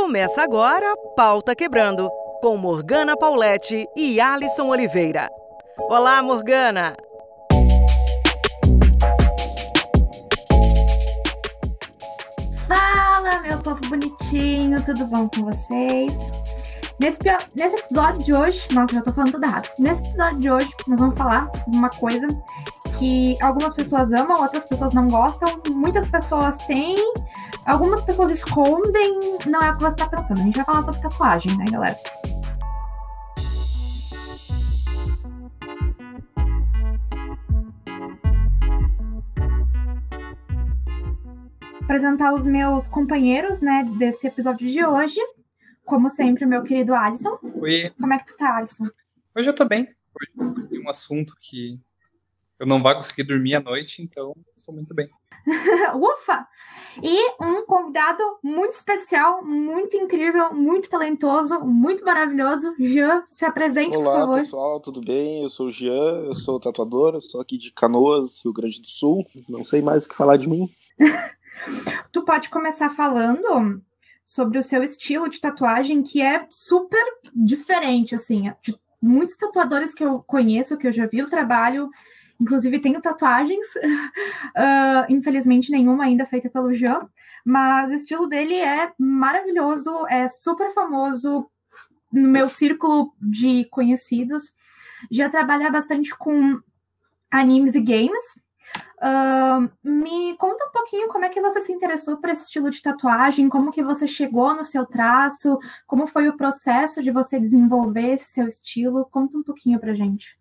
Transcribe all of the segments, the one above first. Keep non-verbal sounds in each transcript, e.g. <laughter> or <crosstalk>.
Começa agora Pauta Quebrando, com Morgana Paulette e Alisson Oliveira. Olá, Morgana! Fala, meu povo bonitinho, tudo bom com vocês? Nesse, nesse episódio de hoje, nossa, já tô falando tudo errado. Nesse episódio de hoje, nós vamos falar sobre uma coisa que algumas pessoas amam, outras pessoas não gostam, muitas pessoas têm, algumas pessoas escondem, não é o que você está pensando. A gente vai falar sobre tatuagem, né, galera? Apresentar os meus companheiros, né, desse episódio de hoje. Como sempre, meu querido Alisson. Oi. Como é que tu tá, Alisson? Hoje eu tô bem. Hoje tem um assunto que eu não vou conseguir dormir à noite, então estou muito bem. <laughs> Ufa! E um convidado muito especial, muito incrível, muito talentoso, muito maravilhoso. Jean, se apresente, Olá, por favor. pessoal, tudo bem? Eu sou o Jean, eu sou tatuador, eu sou aqui de Canoas, Rio Grande do Sul. Não sei mais o que falar de mim. <laughs> tu pode começar falando sobre o seu estilo de tatuagem, que é super diferente, assim. De muitos tatuadores que eu conheço, que eu já vi o trabalho, Inclusive, tenho tatuagens, uh, <laughs> infelizmente nenhuma ainda feita pelo Jean, mas o estilo dele é maravilhoso, é super famoso no meu círculo de conhecidos. Já trabalha bastante com animes e games. Uh, me conta um pouquinho como é que você se interessou por esse estilo de tatuagem, como que você chegou no seu traço, como foi o processo de você desenvolver esse seu estilo. Conta um pouquinho pra gente.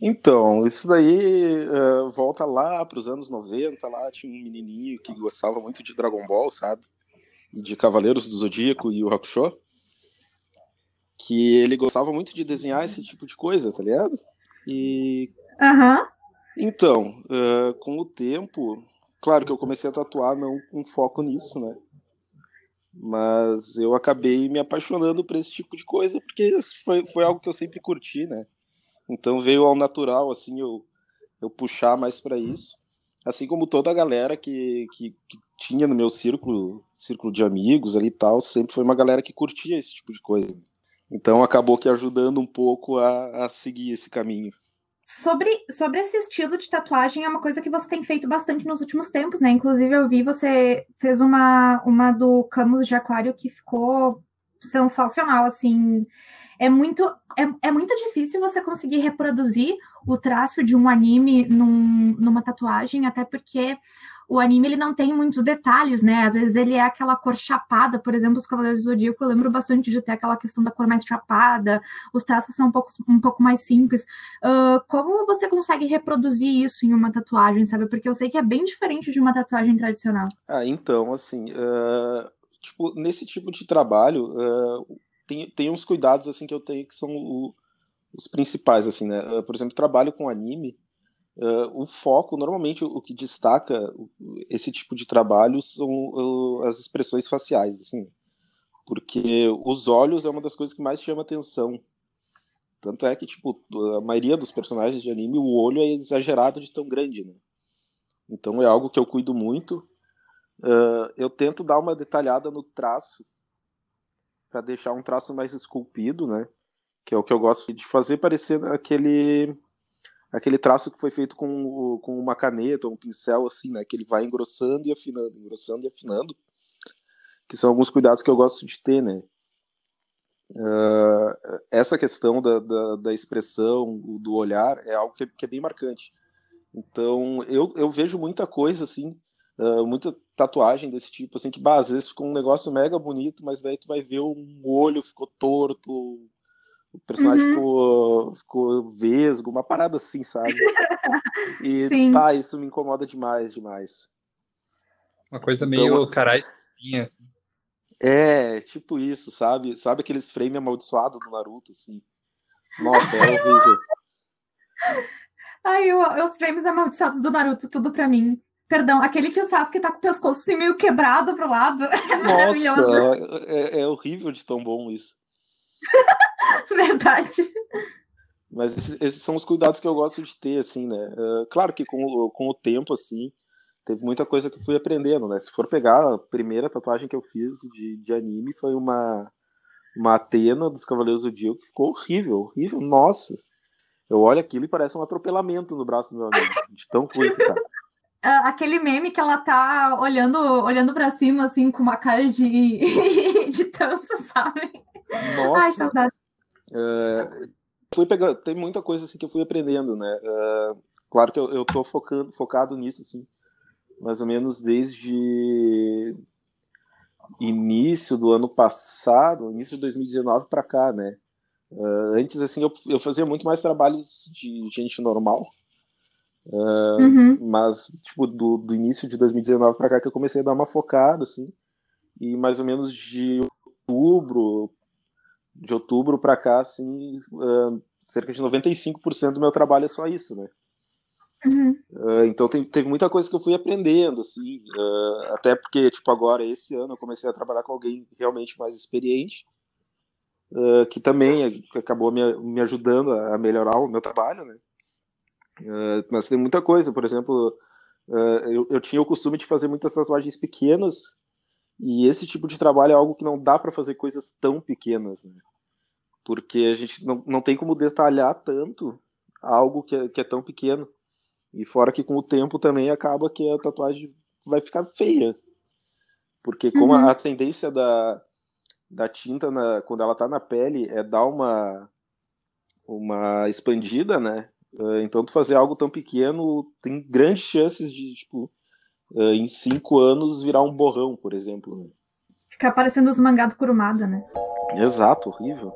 Então, isso daí uh, volta lá para os anos 90, lá tinha um menininho que gostava muito de Dragon Ball, sabe? De Cavaleiros do Zodíaco e o Hakusho. Que ele gostava muito de desenhar esse tipo de coisa, tá ligado? E... Uhum. Então, uh, com o tempo, claro que eu comecei a tatuar não com foco nisso, né? Mas eu acabei me apaixonando por esse tipo de coisa, porque foi, foi algo que eu sempre curti, né? Então veio ao natural, assim, eu, eu puxar mais para isso. Assim como toda a galera que, que, que, tinha no meu círculo, círculo de amigos ali e tal, sempre foi uma galera que curtia esse tipo de coisa. Então acabou que ajudando um pouco a, a seguir esse caminho. Sobre, sobre esse estilo de tatuagem, é uma coisa que você tem feito bastante nos últimos tempos, né? Inclusive, eu vi você fez uma, uma do Camus de Aquário que ficou sensacional, assim é muito, é, é muito difícil você conseguir reproduzir o traço de um anime num, numa tatuagem, até porque o anime ele não tem muitos detalhes, né? Às vezes ele é aquela cor chapada, por exemplo, os Cavaleiros do Zodíaco, eu lembro bastante de ter aquela questão da cor mais chapada, os traços são um pouco, um pouco mais simples. Uh, como você consegue reproduzir isso em uma tatuagem, sabe? Porque eu sei que é bem diferente de uma tatuagem tradicional. Ah, então, assim, uh, tipo, nesse tipo de trabalho, uh, tem, tem uns cuidados assim que eu tenho que são o, os principais assim né? Uh, por exemplo trabalho com anime uh, o foco normalmente o, que destaca esse tipo de trabalho são uh, as expressões faciais assim porque os olhos é uma das coisas que mais chama atenção. Tanto é que tipo a maioria dos personagens de anime o olho é exagerado de tão grande né? Então é algo que eu cuido muito. Eu tento dar uma detalhada no traço para deixar um traço mais esculpido, né? Que é o que eu gosto de fazer parecer aquele aquele traço que foi feito com, com uma caneta ou um pincel assim, né? Que ele vai engrossando e afinando, engrossando e afinando. Que são alguns cuidados que eu gosto de ter, né? Uh, essa questão da, da, da, expressão, do olhar, é algo que é, que é bem marcante. Então, eu, eu vejo muita coisa assim Uh, muita tatuagem desse tipo, assim, que bah, às vezes ficou um negócio mega bonito, mas daí tu vai ver um olho ficou torto, o personagem uhum. ficou, ficou vesgo, uma parada assim, sabe? E <laughs> Sim. tá, isso me incomoda demais, demais. Uma coisa então, meio caralho. É, tipo isso, sabe? Sabe aqueles frame amaldiçoados do Naruto, assim? Nossa, é horrível. <laughs> Ai, eu, os frames amaldiçoados do Naruto, tudo pra mim. Perdão, aquele que o Sasuke tá com o pescoço assim, meio quebrado pro lado. <laughs> É Nossa, é, é, horrível de tão bom isso. <laughs> Verdade. Mas esses, esses, são os cuidados que eu gosto de ter, assim, né? Uh, claro que com, com o tempo, assim, teve muita coisa que eu fui aprendendo, né? Se for pegar a primeira tatuagem que eu fiz de, de anime foi uma uma Atena dos Cavaleiros do Dio que ficou horrível, horrível, nossa. Eu olho aquilo e parece um atropelamento no braço do meu amigo, de tão ruim que tá. Aquele meme que ela tá olhando, olhando para cima, assim, com uma cara de, <laughs> de dança, sabe? Nossa. Ai, saudade. É, fui pegar, tem muita coisa assim que eu fui aprendendo, né? É, claro que eu, eu tô focando, focado nisso, assim, mais ou menos desde início do ano passado, início de 2019 para cá, né? Uh, antes, assim, eu, eu fazia muito mais trabalhos de gente normal. Uh, uhum. Mas, tipo, do, do início de 2019 para cá que eu comecei a dar uma focada, assim. E mais ou menos de outubro, de outubro para cá, assim, uh, cerca de 95% do meu trabalho é só isso, né? Uhum. Uh, então tem, teve muita coisa que eu fui aprendendo, assim, até porque, tipo, agora, esse ano, eu comecei a trabalhar com alguém realmente mais experiente, que também acabou me, me ajudando a melhorar o meu trabalho, né? Mas tem muita coisa, por exemplo, eu, eu tinha o costume de fazer muitas tatuagens pequenas, e esse tipo de trabalho é algo que não dá para fazer coisas tão pequenas, né? Porque a gente não, não tem como detalhar tanto algo que é, que é tão pequeno. E fora que com o tempo também acaba que a tatuagem vai ficar feia. Porque como uhum. a, tendência da, da tinta na, quando ela tá na pele é dar uma uma expandida, né? Uh, então tu fazer algo tão pequeno tem grandes chances de, tipo, uh, em cinco anos virar um borrão, por exemplo. Né? Ficar parecendo os mangá do Kurumada, né? Exato, horrível.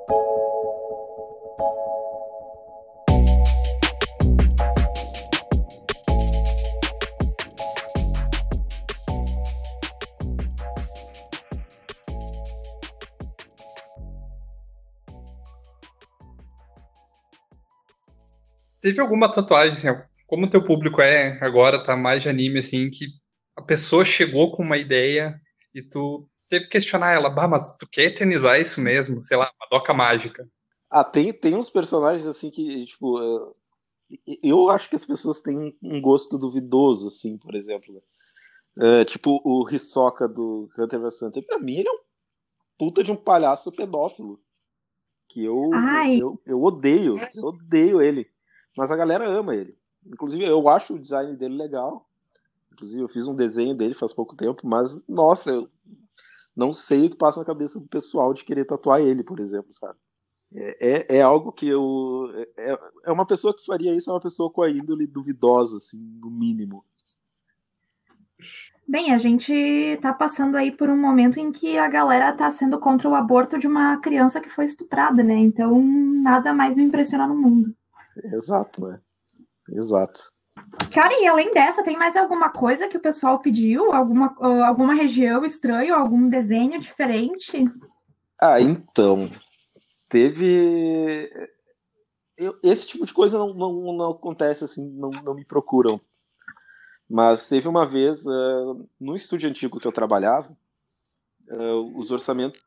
Teve alguma tatuagem, assim, como o teu público é agora, tá mais de anime, assim, que a pessoa chegou com uma ideia e tu teve que questionar ela, bah, mas tu quer eternizar isso mesmo? Sei lá, uma doca mágica. Ah, tem, tem uns personagens, assim, que, tipo, eu acho que as pessoas têm um gosto duvidoso, assim, por exemplo. É, tipo, o Hisoka do Hunter vs Hunter, pra mim ele é um puta de um palhaço pedófilo. Que eu, eu, eu odeio, eu odeio ele. Mas a galera ama ele. Inclusive, eu acho o design dele legal. Inclusive, eu fiz um desenho dele faz pouco tempo, mas, nossa, eu não sei o que passa na cabeça do pessoal de querer tatuar ele, por exemplo, sabe? É, é, é algo que eu. É, é uma pessoa que faria isso, é uma pessoa com a índole duvidosa, assim, no mínimo. Bem, a gente está passando aí por um momento em que a galera está sendo contra o aborto de uma criança que foi estuprada, né? Então, nada mais me impressiona no mundo. <laughs> Exato, né? Exato. Cara, e além dessa, tem mais alguma coisa que o pessoal pediu? Alguma, alguma região estranha, algum desenho diferente? Ah, então. Teve. Eu, esse tipo de coisa não, não, não acontece assim, não, não me procuram. Mas teve uma vez, uh, no estúdio antigo que eu trabalhava, uh, os orçamentos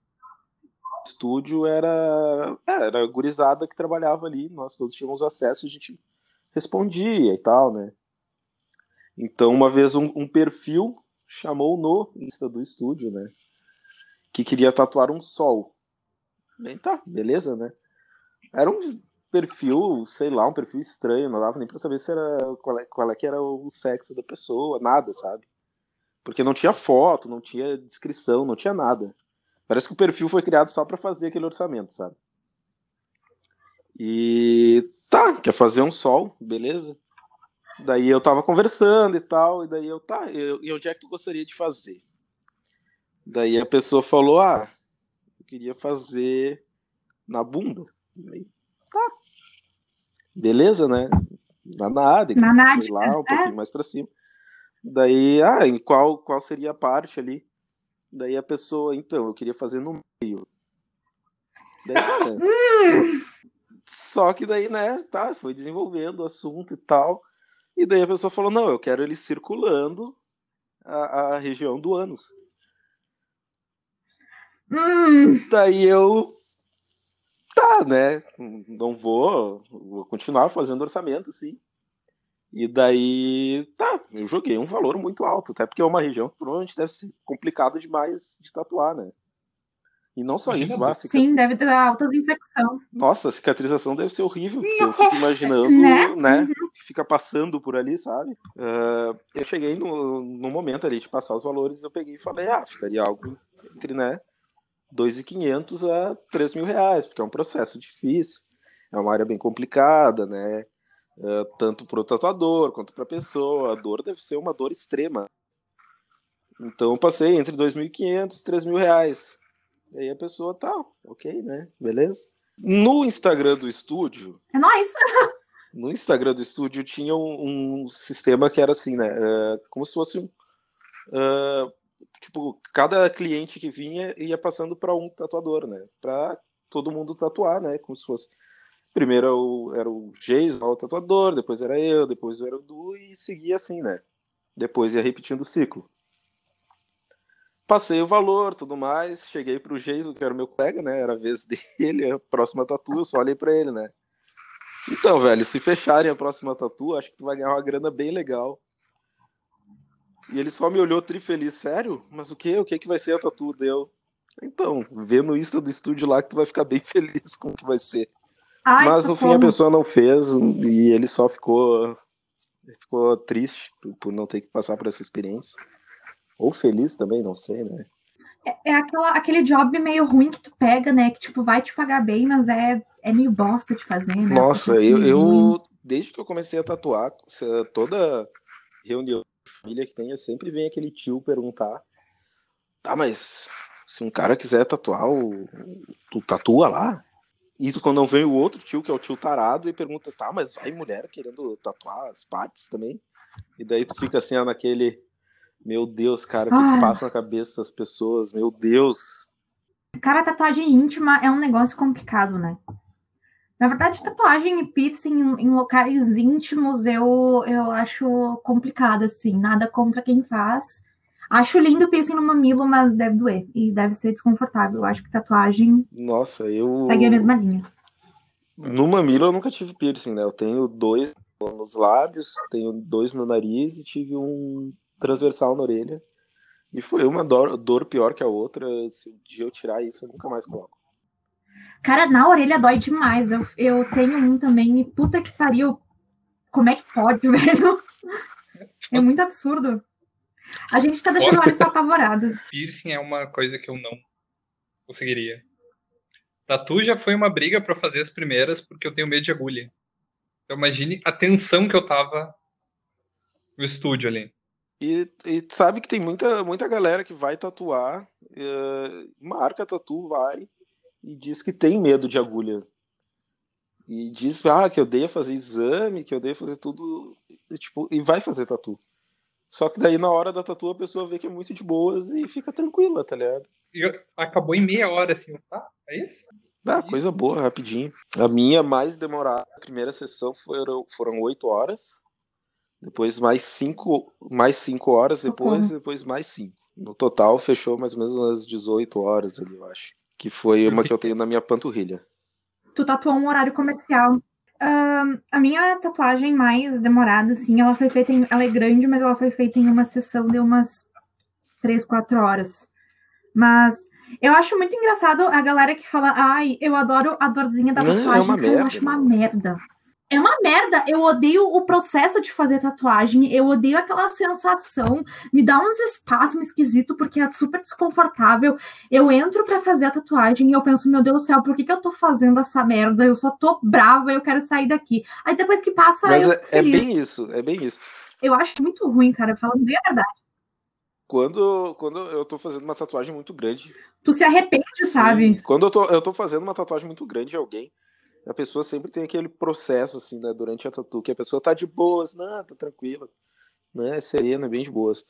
estúdio era, era a gurizada que trabalhava ali, nós todos tínhamos acesso, a gente respondia e tal, né? Então, uma vez um, um perfil chamou no Insta do estúdio, né? Que queria tatuar um sol. Bem, tá, beleza, né? Era um perfil, sei lá, um perfil estranho, não dava nem pra saber se era qual é, qual é que era o sexo da pessoa, nada, sabe? Porque não tinha foto, não tinha descrição, não tinha nada. Parece que o perfil foi criado só para fazer aquele orçamento, sabe? E tá, quer fazer um sol, beleza? Daí eu tava conversando e tal, e daí eu, tá, eu, e onde é que tu gostaria de fazer? Daí a pessoa falou, ah, eu queria fazer na bunda. Daí, tá. Beleza, né? Na nada, na lá, um pouquinho é. mais pra cima. Daí, ah, em qual, qual seria a parte ali? Daí a pessoa, então, eu queria fazer no meio. Daí, só que daí, né, tá, foi desenvolvendo o assunto e tal. E daí a pessoa falou, não, eu quero ele circulando a, a região do ânus. Daí eu. Tá, né? Não vou. Vou continuar fazendo orçamento, sim. E daí, tá, eu joguei um valor muito alto, até porque é uma região que provavelmente deve ser complicado demais de tatuar, né? E não só Imagina isso, a cicat... Sim, deve ter altas infecções. Nossa, a cicatrização deve ser horrível. Eu fico imaginando, né? né uhum. Que fica passando por ali, sabe? Uh, eu cheguei no, no momento ali de passar os valores, eu peguei e falei, ah, ficaria algo entre, né? 2.500 a 3 mil reais, porque é um processo difícil, é uma área bem complicada, né? Uh, tanto para o tatuador quanto para a pessoa. A dor deve ser uma dor extrema. Então eu passei entre 2.500 e 3 mil reais. E aí a pessoa tá, ok, né? Beleza? No Instagram do estúdio. É nóis! <laughs> no Instagram do estúdio tinha um, um sistema que era assim, né? Uh, como se fosse um. Uh, tipo, cada cliente que vinha ia passando para um tatuador, né? Para todo mundo tatuar, né? Como se fosse. Primeiro era o, era o Jason, o tatuador, depois era eu, depois era o Du e seguia assim, né? Depois ia repetindo o ciclo. Passei o valor, tudo mais, cheguei pro Jason, que era o meu colega, né? Era a vez <laughs> dele, a próxima tatu, eu só olhei pra ele, né? Então, velho, se fecharem a próxima tatu, acho que tu vai ganhar uma grana bem legal. E ele só me olhou trifeliz, sério? Mas o que? O que que vai ser a tatu? Deu. Então, vê no Insta do estúdio lá que tu vai ficar bem <laughs> feliz com o que vai ser. Ai, Mas no fim como... a pessoa não fez e ele só ficou ficou triste por não ter que passar por essa experiência. Ou feliz também, não sei, né? É, é aquela, aquele job meio ruim que tu pega, né? Que, tipo, vai te pagar bem, mas é, é meio bosta de fazer, né? Nossa, eu, eu, desde que eu comecei a tatuar, toda reunião de família que tenha, sempre vem aquele tio perguntar, tá, mas se um cara quiser tatuar, tu tatua lá? Isso quando não vem o outro tio, que é o tio tarado, e pergunta, tá, mas vai mulher querendo tatuar as partes também? E daí tu fica assim, ó, naquele meu Deus, cara, o que ah. passa na cabeça das pessoas? Meu Deus. Cara, tatuagem íntima é um negócio complicado, né? Na verdade, tatuagem e piercing em, em locais íntimos eu, eu acho complicado, assim. Nada contra quem faz. Acho lindo piercing no mamilo, mas deve doer e deve ser desconfortável. Eu acho que tatuagem. Nossa, eu. Segue a mesma linha. No mamilo eu nunca tive piercing, né? Eu tenho dois nos lábios, tenho dois no nariz e tive um transversal na orelha. E foi uma dor, dor pior que a outra. Se um dia eu tirar isso, eu nunca mais coloco. Cara, na orelha dói demais. Eu, eu tenho um também e puta que pariu. Como é que pode, <laughs> velho? É muito absurdo. A gente tá deixando o Alisson apavorado. Piercing é uma coisa que eu não conseguiria. Tatu já foi uma briga para fazer as primeiras, porque eu tenho medo de agulha. Então imagine a tensão que eu tava no estúdio ali. E, e sabe que tem muita, muita galera que vai tatuar, uh, marca tatu, vai e diz que tem medo de agulha. E diz ah, que eu odeia fazer exame, que eu odeia fazer tudo. E, tipo, e vai fazer tatu. Só que daí na hora da tatu a pessoa vê que é muito de boas e fica tranquila, tá ligado? E acabou em meia hora, assim, tá? É isso? Ah, coisa boa, rapidinho. A minha mais demorada, a primeira sessão foram, foram 8 horas. Depois mais cinco, mais cinco horas depois, depois mais cinco. No total fechou mais ou menos umas 18 horas ali, eu acho. Que foi uma que eu tenho na minha panturrilha. Tu tatuou um horário comercial. Uh, a minha tatuagem mais demorada, assim, ela foi feita em. Ela é grande, mas ela foi feita em uma sessão de umas 3, 4 horas. Mas eu acho muito engraçado a galera que fala, ai, eu adoro a dorzinha da tatuagem, Não, é uma merda, eu acho uma merda é uma merda. Eu odeio o processo de fazer tatuagem. Eu odeio aquela sensação. Me dá uns espaços esquisito porque é super desconfortável. Eu entro para fazer a tatuagem e eu penso, meu Deus do céu, por que, que eu tô fazendo essa merda? Eu só tô brava, eu quero sair daqui. Aí depois que passa. Mas é, é, bem isso, é bem isso. Eu acho muito ruim, cara, falando bem a verdade. Quando, quando eu tô fazendo uma tatuagem muito grande. Tu se arrepende, sim, sabe? Quando eu tô, eu tô fazendo uma tatuagem muito grande de alguém a pessoa sempre tem aquele processo, assim, né, durante a tatu, que a pessoa tá de boas, não, tá tranquila, né, serena, bem de boas.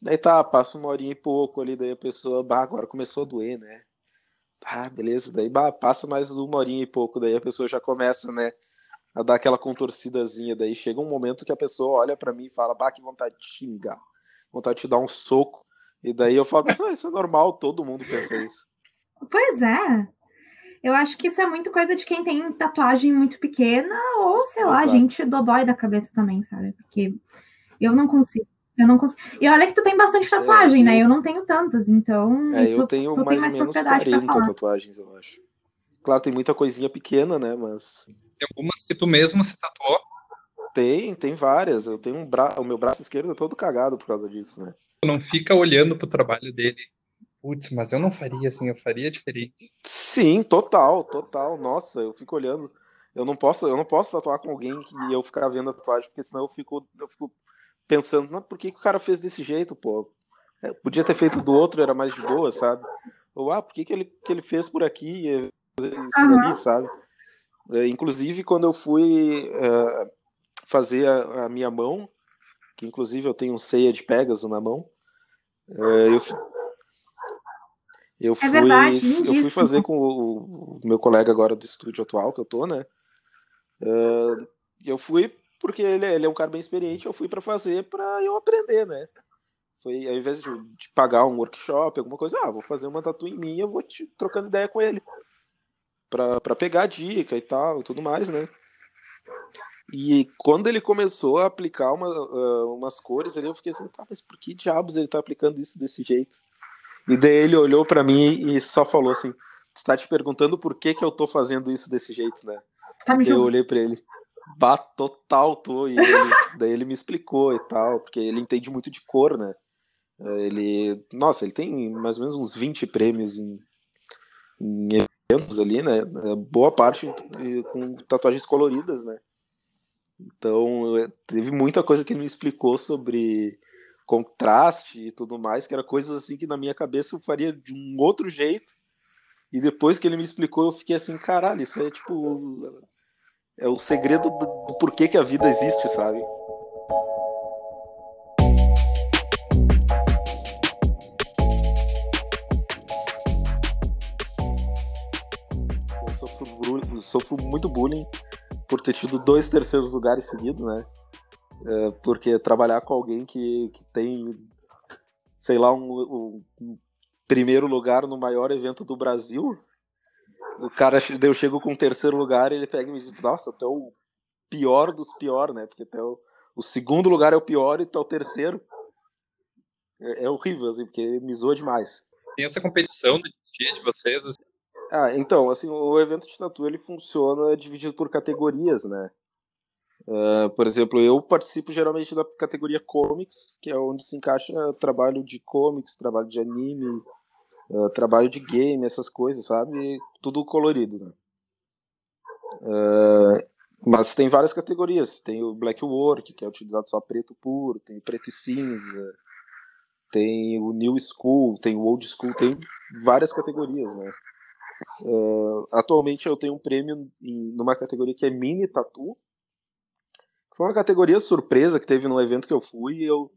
Daí tá, passa uma horinha e pouco ali, daí a pessoa, bah, agora começou a doer, né. Tá, beleza, daí bah, passa mais uma horinha e pouco, daí a pessoa já começa, né, a dar aquela contorcidazinha, daí chega um momento que a pessoa olha para mim e fala, bah, que vontade de xingar, vontade de te dar um soco, e daí eu falo, ah, isso é normal, todo mundo pensa isso. Pois é. Eu acho que isso é muito coisa de quem tem tatuagem muito pequena, ou, sei lá, Exato. gente dodói da cabeça também, sabe? Porque eu não consigo. Eu não consigo. E olha que tu tem bastante tatuagem, é, né? Eu não tenho tantas, então. É, eu tu, tenho tu mais, mais ou menos 40 tatuagens, eu acho. Claro, tem muita coisinha pequena, né? Mas. Tem algumas que tu mesmo se tatuou? Tem, tem várias. Eu tenho um bra... O meu braço esquerdo é todo cagado por causa disso, né? Não fica olhando pro trabalho dele Putz, mas eu não faria assim, eu faria diferente. Sim, total, total. Nossa, eu fico olhando. Eu não posso, eu não posso tatuar com alguém que eu ficar vendo a tatuagem, porque senão eu fico, eu fico pensando, não, por que, que o cara fez desse jeito, pô? É, podia ter feito do outro, era mais de boa, sabe? Ou, ah, por que, que, ele, que ele fez por aqui, isso uhum. ali, sabe? É, inclusive, quando eu fui é, fazer a, a, minha mão, que inclusive eu tenho um ceia de Pegasus na mão, é, eu, eu é fui, é verdade, eu fui fazer com o, o, meu colega agora do estúdio atual que eu tô, né? Uh, eu fui porque ele, ele, é um cara bem experiente, eu fui para fazer para eu aprender, né? Foi ao invés de, de, pagar um workshop, alguma coisa, ah, vou fazer uma tatu em mim, eu vou te trocando ideia com ele para pegar dica e tal e tudo mais, né? E quando ele começou a aplicar uma, uh, umas cores ali, eu fiquei assim, tá, mas por que diabos ele tá aplicando isso desse jeito? E daí ele olhou para mim e só falou assim: "Você tá te perguntando por que que eu tô fazendo isso desse jeito, né?" Tá eu olhei para ele: "Bah, total tô". E ele, <laughs> daí ele me explicou e tal, porque ele entende muito de cor, né? Ele, nossa, ele tem mais ou menos uns 20 prêmios em, em eventos ali, né? Boa parte com tatuagens coloridas, né? Então, teve muita coisa que ele me explicou sobre contraste e tudo mais, que era coisas assim que na minha cabeça eu faria de um outro jeito. E depois que ele me explicou, eu fiquei assim, caralho, isso é tipo. É o segredo do, do porquê que a vida existe, sabe? Eu sofro, sofro muito bullying por ter tido dois terceiros lugares seguidos, né? É, porque trabalhar com alguém que, que tem, sei lá, um, um, primeiro lugar no maior evento do Brasil, o cara, eu chego com o terceiro lugar ele pega e me diz, nossa, até o pior dos pior, né? Porque até o, o segundo lugar é o pior e até o terceiro. É, é horrível, assim, porque me zoa demais. Tem essa competição do dia de vocês? Assim? Ah, então, assim, o evento de tatu ele funciona dividido por categorias, né? Uh, por exemplo, eu participo geralmente da categoria comics, que é onde se encaixa trabalho de comics, trabalho de anime, uh, trabalho de game, essas coisas, sabe? Tudo colorido, né? Uh, mas tem várias categorias. Tem o black work, que é utilizado só preto puro, tem preto e cinza, tem o new school, tem o old school, tem várias categorias, né? atualmente eu tenho um prêmio em, numa categoria que é mini tatu, foi uma categoria surpresa que teve num evento que eu fui e eu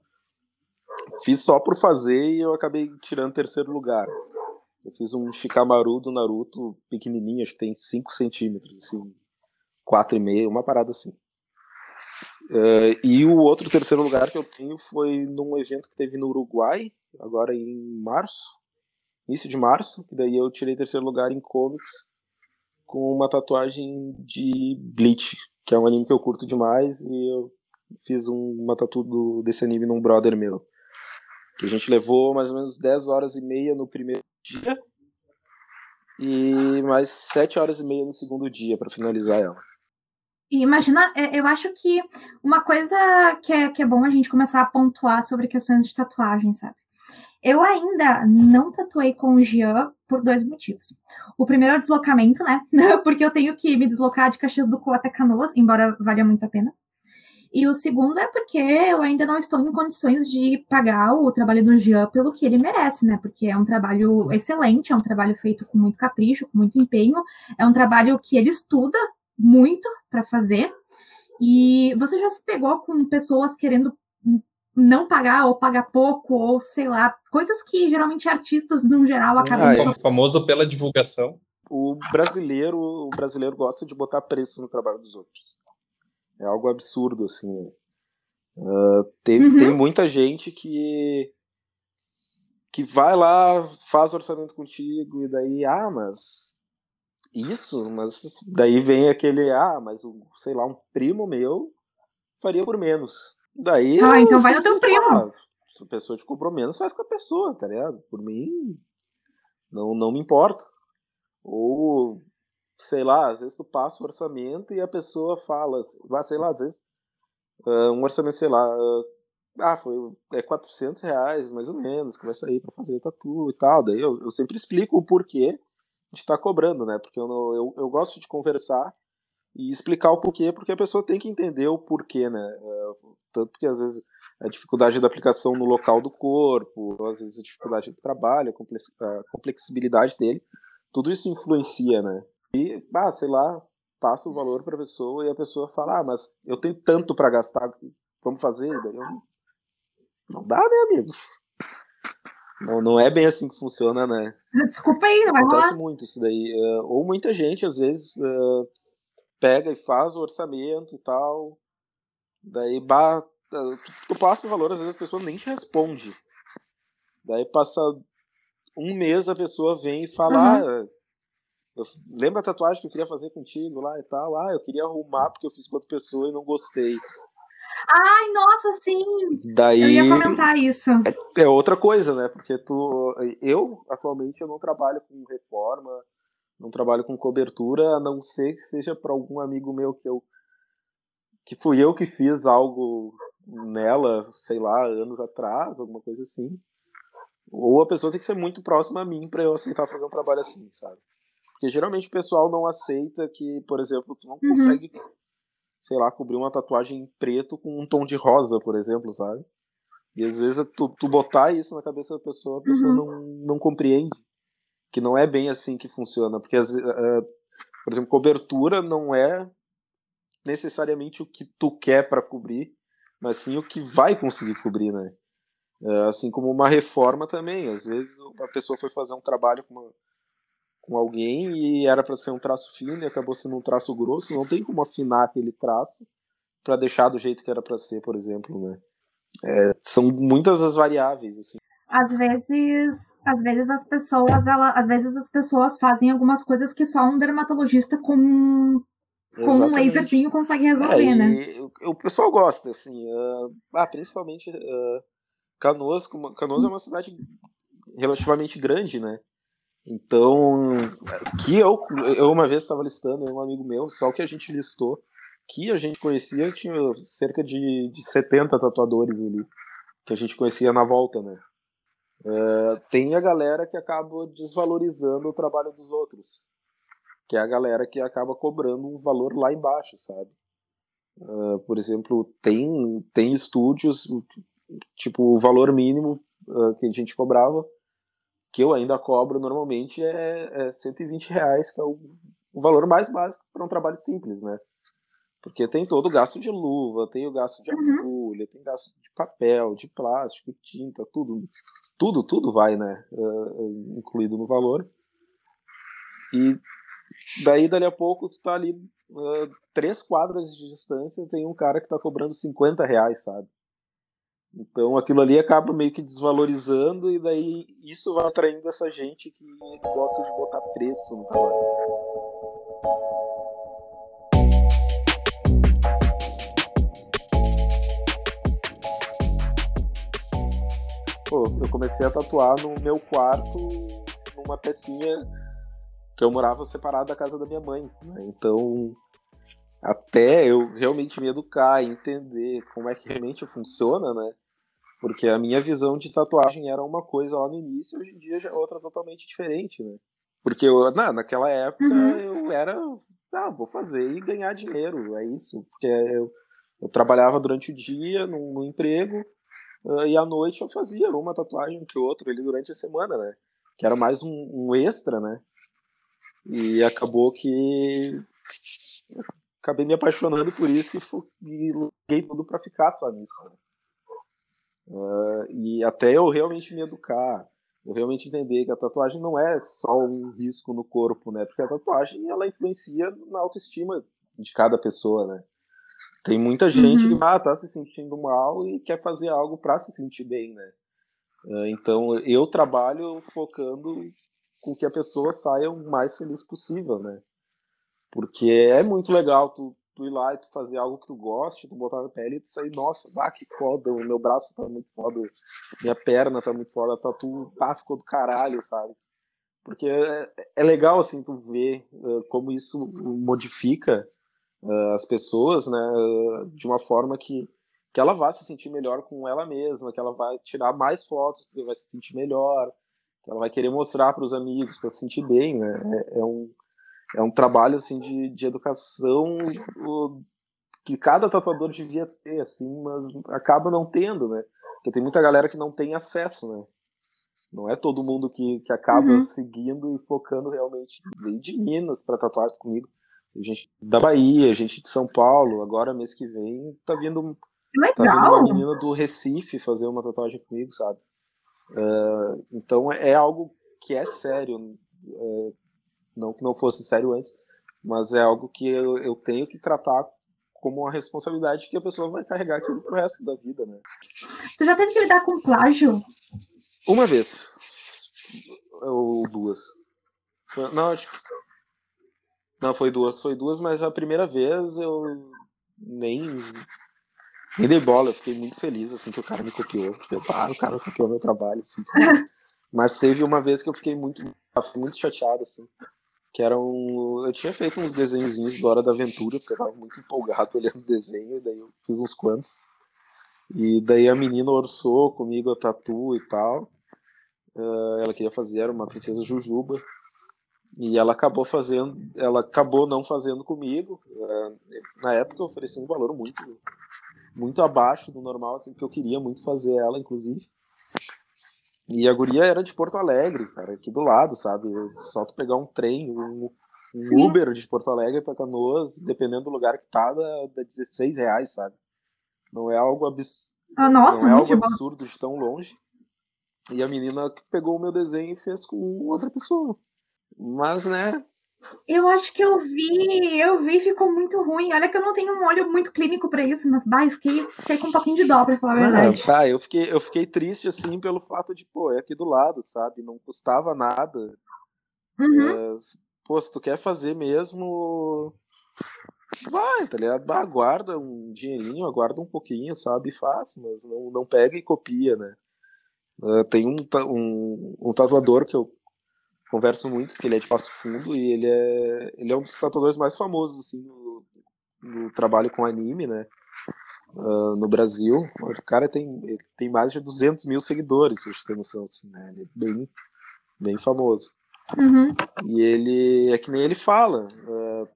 fiz só por fazer e eu acabei tirando terceiro lugar. Eu fiz um Shikamaru do Naruto pequenininho, acho que tem 5 centímetros, assim, 4,5, uma parada assim. Uh, e o outro terceiro lugar que eu tenho foi num evento que teve no Uruguai, agora em março, início de março, que daí eu tirei terceiro lugar em comics com uma tatuagem de Bleach, que é um anime que eu curto demais, e eu fiz um, uma tatu do, desse anime num brother meu. Que a gente levou mais ou menos 10 horas e meia no primeiro dia e mais 7 horas e meia no segundo dia para finalizar ela. Imagina, é, eu acho que uma coisa que é, que é bom a gente começar a pontuar sobre questões de tatuagem, sabe? Eu ainda não tatuei com o Jean por dois motivos. O primeiro é o deslocamento, né? <laughs> Porque eu tenho que me deslocar de Caxias do Sul até Canoas, embora valha muito a pena. E o segundo é porque eu ainda não estou em condições de pagar o trabalho do Jean pelo que ele merece, né? Porque é um trabalho excelente, é um trabalho feito com muito capricho, com muito empenho, é um trabalho que ele estuda muito para fazer. E você já se pegou com pessoas querendo não pagar ou pagar pouco, ou sei lá, coisas que geralmente artistas, no geral, acabam. Ah, é famoso pela divulgação. O brasileiro, o brasileiro gosta de botar preço no trabalho dos outros. É algo absurdo, assim. Uh, tem, uhum. tem muita gente que que vai lá, faz orçamento contigo, e daí, ah, mas isso, mas daí vem aquele, ah, mas sei lá, um primo meu faria por menos. Daí. Ah, então vai no teu primo. Ah, se a pessoa te cobrou menos, faz com a pessoa, tá ligado? Por mim, não, não me importa. Ou, sei lá, às vezes tu passa o orçamento e a pessoa fala, vai, sei lá, às vezes, uh, um orçamento, sei lá, uh, ah, foi é 400 reais, mais ou menos, que vai sair para fazer tatu e tal. Daí eu, eu sempre explico o porquê de estar tá cobrando, né? Porque eu, não, eu, eu gosto de conversar e explicar o porquê, porque a pessoa tem que entender o porquê, né? Uh, tanto que às vezes a dificuldade da aplicação no local do corpo, às vezes a dificuldade do trabalho, a complexibilidade dele, tudo isso influencia, né? E, ah, sei lá, passa o valor para a pessoa e a pessoa fala, ah, mas eu tenho tanto para gastar, vamos fazer? Daí eu, não dá, né, amigo? Não, não é bem assim que funciona, né? Desculpa aí, vai Acontece muito isso daí. Uh, ou muita gente, às vezes, uh, pega e faz o orçamento e tal, daí bah, tu, tu passa o valor, às vezes a pessoa nem te responde. Daí passa um mês a pessoa vem e fala, uhum. ah, eu, lembra a tatuagem que eu queria fazer contigo lá e tal? Ah, eu queria arrumar porque eu fiz com outra pessoa e não gostei. Ai, nossa, sim! Daí, eu ia comentar isso. É, é, outra coisa, né? Porque tu. Eu, atualmente, eu não trabalho com reforma, não trabalho com cobertura, a não ser que seja para algum amigo meu que eu. que fui eu que fiz algo nela, sei lá, anos atrás, alguma coisa assim. Ou a pessoa tem que ser muito próxima a mim para eu aceitar fazer um trabalho assim, sabe? Porque geralmente o pessoal não aceita que, por exemplo, tu não uhum. consegue, sei lá, cobrir uma tatuagem em preto com um tom de rosa, por exemplo, sabe? E às vezes tu, tu botar isso na cabeça da pessoa, a pessoa uhum. não, não compreende. Que não é bem assim que funciona. Porque, uh, por exemplo, cobertura não é necessariamente o que tu quer para cobrir, mas sim o que vai conseguir cobrir, né? Uh, assim como uma reforma também. Às vezes uma pessoa foi fazer um trabalho com, uma, com alguém e era para ser um traço fino e acabou sendo um traço grosso. Não tem como afinar aquele traço para deixar do jeito que era para ser, por exemplo, né? É, são muitas as variáveis, assim. Às vezes, às vezes as pessoas, ela, às vezes as pessoas fazem algumas coisas que só um dermatologista com com um laserzinho consegue resolver, é, né? O, o, pessoal gosta, assim, uh, ah, principalmente uh, Canoas, Canoas é uma cidade relativamente grande, né? Então, que eu, eu uma vez estava listando, um amigo meu, só o que a gente listou, que a gente conhecia, tinha cerca de, de 70 tatuadores ali, que a gente conhecia na volta, né? Uh, tem a galera que acaba desvalorizando o trabalho dos outros, que é a galera que acaba cobrando um valor lá embaixo, sabe? Uh, por exemplo, tem, tem estúdios, tipo, o valor mínimo uh, que a gente cobrava, que eu ainda cobro normalmente, é, é 120 reais, que é o, o valor mais básico para um trabalho simples, né? Porque tem todo o gasto de luva, tem o gasto de uhum. agulha, tem gasto de papel, de plástico, tinta, tudo. Tudo, tudo vai, né? Uh, incluído no valor. E daí, dali a pouco, tu tá ali uh, três quadras de distância, tem um cara que tá cobrando 50 reais, sabe? Então aquilo ali acaba meio que desvalorizando e daí isso vai atraindo essa gente que gosta de botar preço no trabalho. Pô, eu comecei a tatuar no meu quarto numa pecinha que eu morava separado da casa da minha mãe. Né? Então até eu realmente me educar, entender como é que realmente funciona, né? Porque a minha visão de tatuagem era uma coisa lá no início, hoje em dia já é outra totalmente diferente, né? Porque eu, na, naquela época uhum. eu era, ah, vou fazer e ganhar dinheiro, é isso. Porque eu, eu trabalhava durante o dia no, no emprego uh, e à noite eu fazia uma tatuagem que outra ali durante a semana, né? Que era mais um, um extra, né? E acabou que acabei me apaixonando por isso e, e tudo para ficar só nisso. Né? Uh, e até eu realmente me educar, eu realmente entender que a tatuagem não é só um risco no corpo, né? Porque a tatuagem ela influencia na autoestima de cada pessoa, né? Tem muita gente uhum. que ah, tá se sentindo mal e quer fazer algo para se sentir bem, né? Uh, então eu trabalho focando com que a pessoa saia o mais feliz possível, né? Porque é muito legal tu, tu ir lá e tu fazer algo que tu goste, tu botar na pele e tu sair, nossa, bah, que foda, o meu braço tá muito foda, minha perna tá muito foda, tá tu, tá, ficou do caralho, sabe? Porque é, é legal, assim, tu ver uh, como isso modifica uh, as pessoas, né, uh, de uma forma que, que ela vai se sentir melhor com ela mesma, que ela vai tirar mais fotos, que vai se sentir melhor, que ela vai querer mostrar para os amigos, para se sentir bem, né? É, é, um, é um trabalho, assim, de, de educação que cada tatuador devia ter, assim, mas acaba não tendo, né? Porque tem muita galera que não tem acesso, né? Não é todo mundo que, que acaba uhum. seguindo e focando realmente. Veio de Minas para tatuar comigo. Gente da Bahia, gente de São Paulo. Agora, mês que vem, tá vindo, Legal. tá vindo uma menina do Recife fazer uma tatuagem comigo, sabe? Uh, então é algo que é sério. Uh, não que não fosse sério antes, mas é algo que eu, eu tenho que tratar como uma responsabilidade que a pessoa vai carregar aquilo pro resto da vida, né? Tu já teve que lidar com plágio? Uma vez. Ou duas. Não, acho que. Não, foi duas. Foi duas, mas a primeira vez eu nem. Nem dei bola, eu fiquei muito feliz assim que o cara me copiou. Porque, ah, o cara copiou meu trabalho, assim. <laughs> Mas teve uma vez que eu fiquei muito, muito chateado, assim. Que era um. Eu tinha feito uns desenhozinhos do Hora da Aventura, porque eu tava muito empolgado <laughs> olhando o desenho, daí eu fiz uns quantos. E daí a menina orçou comigo a tatu e tal. Uh, ela queria fazer uma princesa Jujuba. E ela acabou fazendo, ela acabou não fazendo comigo. Uh, na época eu ofereci um valor muito muito abaixo do normal, assim, porque eu queria muito fazer ela, inclusive. E a guria era de Porto Alegre, cara, aqui do lado, sabe? Só tu pegar um trem, um, um Uber de Porto Alegre para Canoas, dependendo do lugar que tá, dá, dá 16 reais, sabe? Não é algo, abs... ah, nossa, não é algo absurdo de tão longe. E a menina pegou o meu desenho e fez com outra pessoa. Mas, né? Eu acho que eu vi, eu vi ficou muito ruim. Olha que eu não tenho um olho muito clínico para isso, mas bah, eu fiquei, fiquei com um pouquinho de dó, pra falar a verdade. Ah, tá, eu fiquei, eu fiquei triste, assim, pelo fato de, pô, é aqui do lado, sabe? Não custava nada. Uhum. É, pô, se tu quer fazer mesmo. Vai, tá ligado? Aguarda um dinheirinho, aguarda um pouquinho, sabe? E faz, mas não, não pega e copia, né? Uh, tem um, um, um, tatuador que eu converso muito, que ele é de Passo Fundo, e ele é, ele é um dos tatuadores mais famosos, assim, no, no trabalho com anime, né? Uh, no Brasil. O cara tem, tem mais de 200 mil seguidores, pra você ter noção, assim, né? Ele é bem, bem famoso. Uhum. E ele, é que nem ele fala, uh,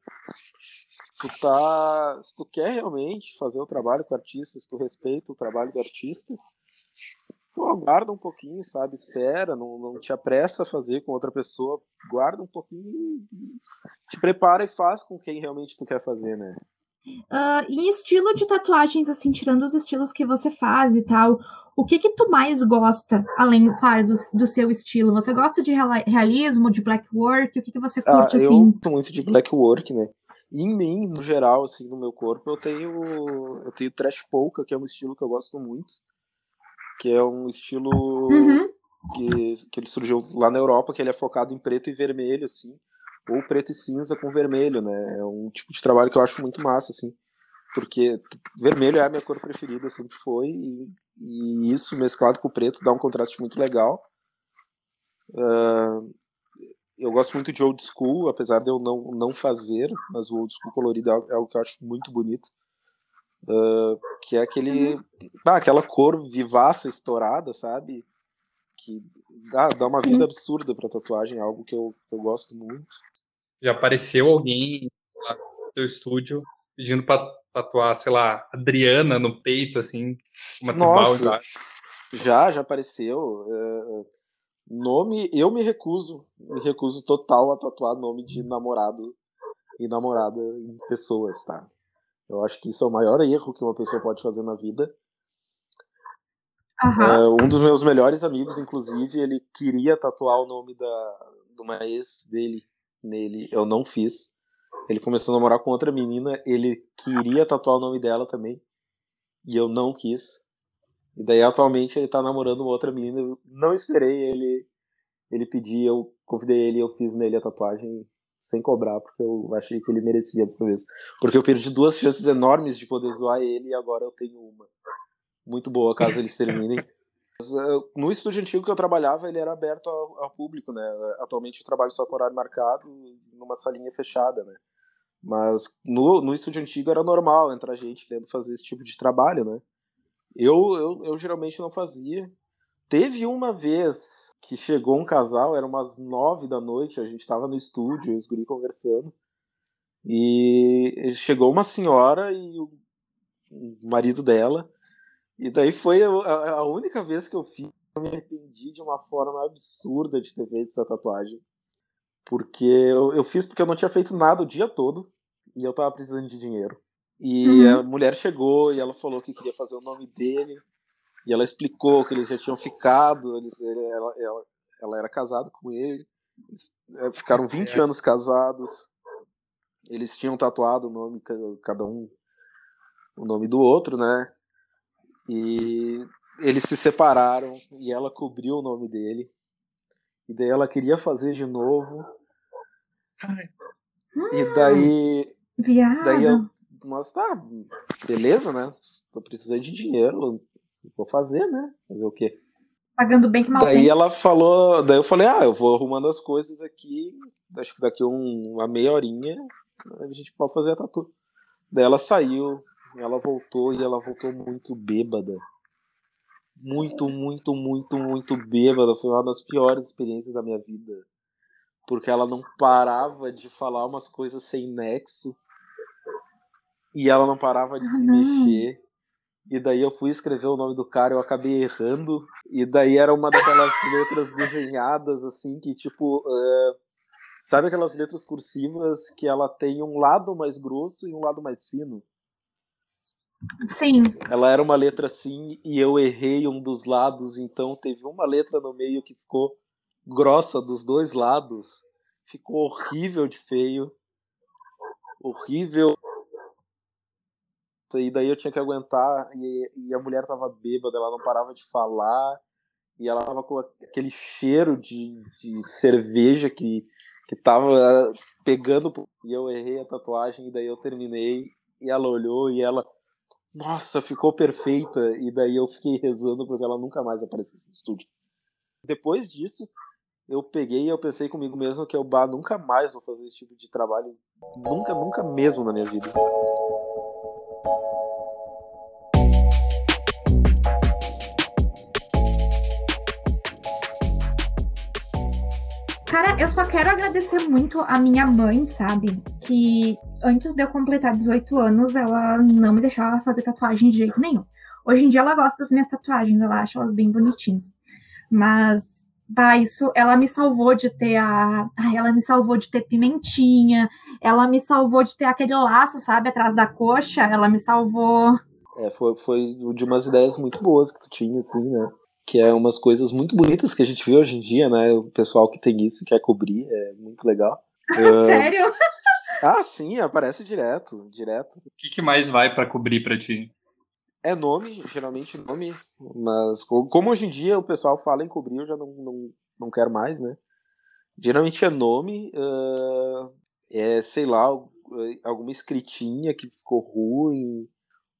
tu tá, se tu quer realmente fazer o trabalho com o artista, se tu respeita o trabalho do artista, Pô, aguarda um pouquinho, sabe? Espera, não, não te apressa a fazer com outra pessoa. Guarda um pouquinho, te prepara e faz com quem realmente tu quer fazer, né? Uh, em estilo de tatuagens, assim, tirando os estilos que você faz e tal, o que que tu mais gosta, além, claro, do, do seu estilo? Você gosta de realismo, de black work? O que que você curte, ah, assim? Eu gosto muito de black work, né? E em mim, no geral, assim, no meu corpo, eu tenho eu tenho trash polka, que é um estilo que eu gosto muito que é um estilo uhum. que, que ele surgiu lá na Europa, que ele é focado em preto e vermelho, assim, ou preto e cinza com vermelho, né? É um tipo de trabalho que eu acho muito massa, assim, porque vermelho é a minha cor preferida, sempre foi, e, e isso mesclado com o preto dá um contraste muito legal. Uh, eu gosto muito de old school, apesar de eu não, não fazer, mas o old school colorido é algo que eu acho muito bonito. Uh, que é aquele. Uhum. Ah, aquela cor vivaça, estourada, sabe? Que dá, dá uma Sim. vida absurda pra tatuagem, algo que eu, que eu gosto muito. Já apareceu alguém lá, no teu estúdio pedindo pra tatuar, sei lá, Adriana no peito, assim, uma tribal já. Já, já apareceu. Uh, nome, eu me recuso, me recuso total a tatuar nome de namorado e namorada em pessoas, tá? Eu acho que isso é o maior erro que uma pessoa pode fazer na vida. Uhum. um dos meus melhores amigos, inclusive, ele queria tatuar o nome da, de uma ex dele nele. Eu não fiz. Ele começou a namorar com outra menina, ele queria tatuar o nome dela também. E eu não quis. E daí atualmente ele tá namorando uma outra menina. Eu não esperei ele ele pedir, eu convidei ele, eu fiz nele a tatuagem sem cobrar, porque eu achei que ele merecia dessa vez. Porque eu perdi duas chances enormes de poder zoar ele e agora eu tenho uma. Muito boa, caso eles terminem. No estúdio antigo que eu trabalhava, ele era aberto ao, ao, público, né? Atualmente eu trabalho só com horário marcado, numa salinha fechada, né? Mas no, no estúdio antigo era normal entrar gente querendo fazer esse tipo de trabalho, né? Eu, eu, eu geralmente não fazia. Teve uma vez que chegou um casal, era umas nove da noite, a gente estava no estúdio, os guri conversando, e chegou uma senhora e o marido dela, e daí foi a, a única vez que eu fiz, eu me arrependi de uma forma absurda de ter feito essa tatuagem. Porque eu, eu fiz porque eu não tinha feito nada o dia todo e eu tava precisando de dinheiro. E uhum. a mulher chegou e ela falou que queria fazer o nome dele. E ela explicou que eles já tinham ficado, eles, ela, ela, ela era casada com ele. Eles é, ficaram 20 é. anos casados. Eles tinham tatuado o nome, cada um, o nome do outro, né? E eles se separaram e ela cobriu o nome dele. E daí ela queria fazer de novo. E daí. Viado. Daí eu. Mas tá, beleza, né? Tô precisando de dinheiro. Vou fazer, né? Fazer o quê? Pagando bem que mal. Daí ela falou. Daí eu falei, ah, eu vou arrumando as coisas aqui. Acho que daqui um, uma meia horinha a gente pode fazer a tatu. Daí ela saiu, ela voltou e ela voltou muito bêbada. Muito, muito, muito, muito bêbada. Foi uma das piores experiências da minha vida. Porque ela não parava de falar umas coisas sem nexo. E ela não parava de se mexer. E daí eu fui escrever o nome do cara, eu acabei errando. E daí era uma daquelas <laughs> letras desenhadas, assim, que tipo. Uh, sabe aquelas letras cursivas que ela tem um lado mais grosso e um lado mais fino? Sim. Ela era uma letra assim e eu errei um dos lados, então teve uma letra no meio que ficou grossa dos dois lados. Ficou horrível de feio. Horrível. E daí eu tinha que aguentar e, e a mulher tava bêbada, ela não parava de falar e ela tava com aquele cheiro de, de cerveja que, que tava pegando e eu errei a tatuagem e daí eu terminei e ela olhou e ela nossa, ficou perfeita. E daí eu fiquei rezando para que ela nunca mais aparecesse no estúdio. Depois disso, eu peguei e eu pensei comigo mesmo que eu bah, nunca mais vou fazer esse tipo de trabalho. Nunca, nunca mesmo na minha vida. Eu só quero agradecer muito a minha mãe, sabe? Que antes de eu completar 18 anos, ela não me deixava fazer tatuagem de jeito nenhum. Hoje em dia ela gosta das minhas tatuagens, ela acha elas bem bonitinhas. Mas, bah, isso, ela me salvou de ter a. Ai, ela me salvou de ter pimentinha, ela me salvou de ter aquele laço, sabe, atrás da coxa, ela me salvou. É, foi, foi de umas ideias muito boas que tu tinha, assim, né? Que é umas coisas muito bonitas que a gente vê hoje em dia, né? O pessoal que tem isso quer cobrir, é muito legal. <laughs> Sério? Ah, sim, aparece direto, direto. O que, que mais vai para cobrir para ti? É nome, geralmente nome, mas como hoje em dia o pessoal fala em cobrir, eu já não, não, não quero mais, né? Geralmente é nome, uh, é, sei lá, alguma escritinha que ficou ruim,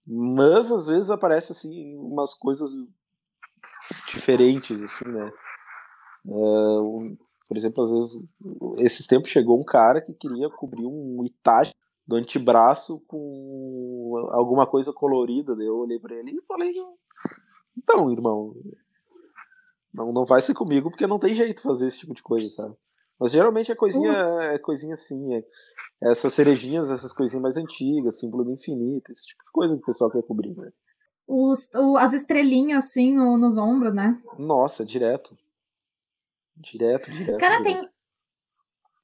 mas às vezes aparece assim umas coisas diferentes, assim, né? Uh, por exemplo, às vezes, esses tempos chegou um cara que queria cobrir um Itachi do antebraço com alguma coisa colorida. Daí eu olhei para ele e falei: Então, irmão, não, não vai ser comigo porque não tem jeito fazer esse tipo de coisa, sabe? Mas geralmente é coisinha, é coisinha assim, é, essas cerejinhas, essas coisinhas mais antigas, símbolo do infinito, esse tipo de coisa que o pessoal quer cobrir, né? Os, o, as estrelinhas assim no, nos ombros, né? Nossa, direto. Direto, direto. Cara, direto. tem.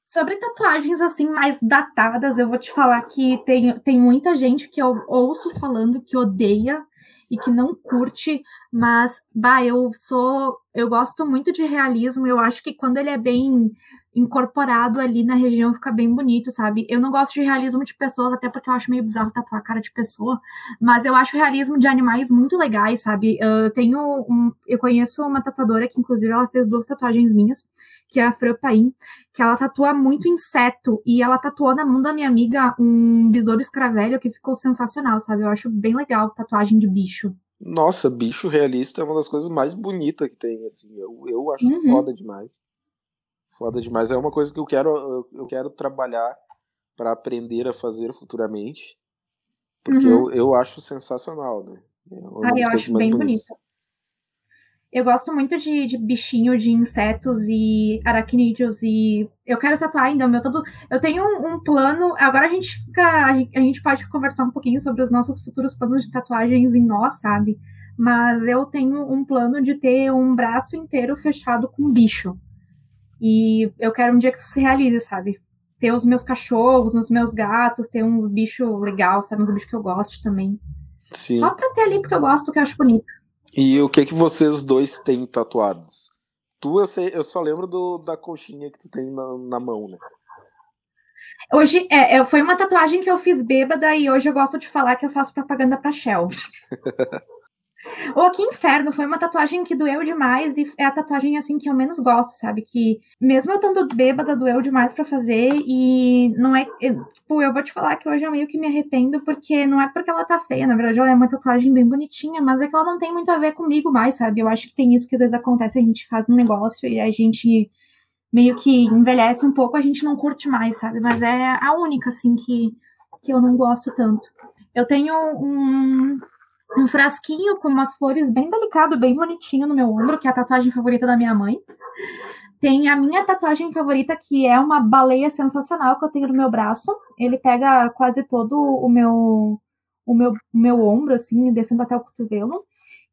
Sobre tatuagens assim mais datadas, eu vou te falar que tem, tem muita gente que eu ouço falando que odeia e que não curte, mas bah, eu sou, eu gosto muito de realismo, eu acho que quando ele é bem incorporado ali na região fica bem bonito, sabe? Eu não gosto de realismo de pessoas, até porque eu acho meio bizarro tatuar a cara de pessoa, mas eu acho realismo de animais muito legais, sabe? Eu tenho um, eu conheço uma tatuadora que inclusive ela fez duas tatuagens minhas, que é a Fran Paim, que ela tatua muito inseto, e ela tatuou na mão da minha amiga um besouro escravelho que ficou sensacional, sabe? Eu acho bem legal tatuagem de bicho. Nossa, bicho realista é uma das coisas mais bonitas que tem, assim. Eu, eu acho uhum. foda demais. Foda demais. É uma coisa que eu quero, eu, quero trabalhar para aprender a fazer futuramente. Porque uhum. eu, eu acho sensacional, né? É ah, eu acho bem bonito. Eu gosto muito de, de, bichinho, de insetos e aracnídeos e eu quero tatuar ainda o meu todo. Eu tenho um, um, plano. Agora a gente fica. A gente pode conversar um pouquinho sobre os nossos futuros planos de tatuagens em nós, sabe? Mas eu tenho um plano de ter um braço inteiro fechado com bicho. E eu quero um dia que isso se realize, sabe? Ter os meus cachorros, os meus gatos, ter um bicho legal, sabe? Uns bichos que eu gosto também. Sim. Só pra ter ali porque eu gosto, que eu acho bonito. E o que que vocês dois têm tatuados? Tu, eu, sei, eu só lembro do, da conchinha que tu tem na, na mão, né? Hoje, é, é, foi uma tatuagem que eu fiz bêbada e hoje eu gosto de falar que eu faço propaganda pra Shell. <laughs> Ou que inferno, foi uma tatuagem que doeu demais e é a tatuagem assim que eu menos gosto, sabe? Que mesmo eu estando bêbada, doeu demais para fazer e não é. Tipo, eu vou te falar que hoje eu meio que me arrependo porque não é porque ela tá feia, na verdade ela é uma tatuagem bem bonitinha, mas é que ela não tem muito a ver comigo mais, sabe? Eu acho que tem isso que às vezes acontece, a gente faz um negócio e a gente meio que envelhece um pouco, a gente não curte mais, sabe? Mas é a única, assim, que, que eu não gosto tanto. Eu tenho um, um frasquinho com umas flores bem delicado, bem bonitinho no meu ombro, que é a tatuagem favorita da minha mãe. Tem a minha tatuagem favorita, que é uma baleia sensacional que eu tenho no meu braço. Ele pega quase todo o meu o meu, o meu ombro, assim, descendo até o cotovelo.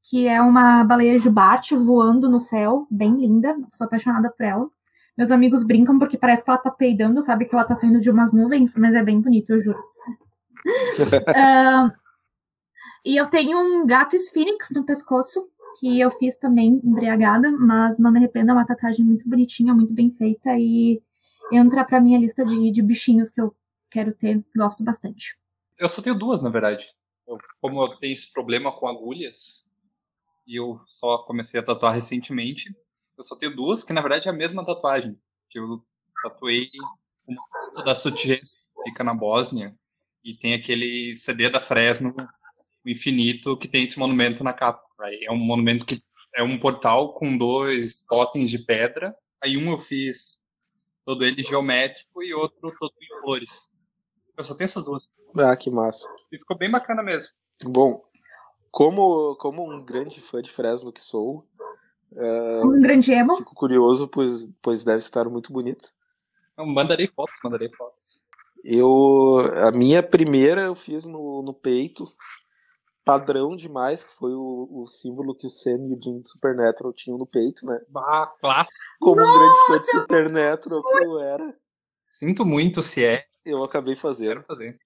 Que é uma baleia jubarte voando no céu, bem linda. Sou apaixonada por ela. Meus amigos brincam porque parece que ela tá peidando, sabe? Que ela tá saindo de umas nuvens, mas é bem bonito, eu juro. <laughs> uh, E eu tenho um gato Sphinx no pescoço, que eu fiz também embriagada, mas não me arrependo, é uma tatuagem muito bonitinha, muito bem feita e entra pra minha lista de, de bichinhos que eu quero ter, gosto bastante. Eu só tenho duas, na verdade. Eu, como eu tenho esse problema com agulhas, e eu só comecei a tatuar recentemente, eu só tenho duas, que na verdade é a mesma tatuagem, que eu tatuei uma da Sutiens, que fica na Bósnia, e tem aquele CD da Fresno infinito que tem esse monumento na capa. Aí é um monumento que é um portal com dois totens de pedra. Aí um eu fiz todo ele geométrico e outro todo em flores. Eu só tenho essas duas. Ah, que massa. E ficou bem bacana mesmo. Bom, como, como um grande fã de Fresno que sou, uh, um grande emo. Fico curioso, pois, pois deve estar muito bonito. Eu mandarei fotos, mandarei fotos. Eu, a minha primeira eu fiz no, no peito, padrão demais, que foi o, o símbolo que o Sam e o Jim do Supernatural tinham no peito, né? Ah, clássico. Como Nossa, um grande fã de Supernatural que eu era. Sinto muito se é. Eu acabei fazendo. Quero fazer.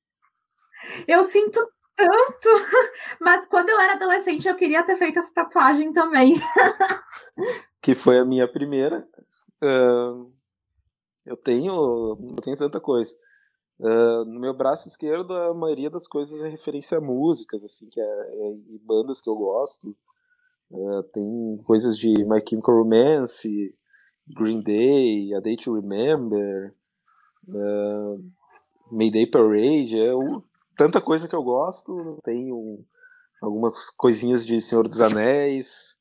Eu sinto tanto, <laughs> mas quando eu era adolescente eu queria ter feito essa tatuagem também. <laughs> que foi a minha primeira. Uh, eu tenho, eu tenho tanta coisa. Uh, no meu braço esquerdo, a maioria das coisas é referência a músicas, assim, que é, é e bandas que eu gosto. Uh, tem coisas de My Chemical Romance, Green Day, A Day to Remember, uh, Mayday Parade, é tanta coisa que eu gosto. Tenho algumas coisinhas de Senhor dos Anéis.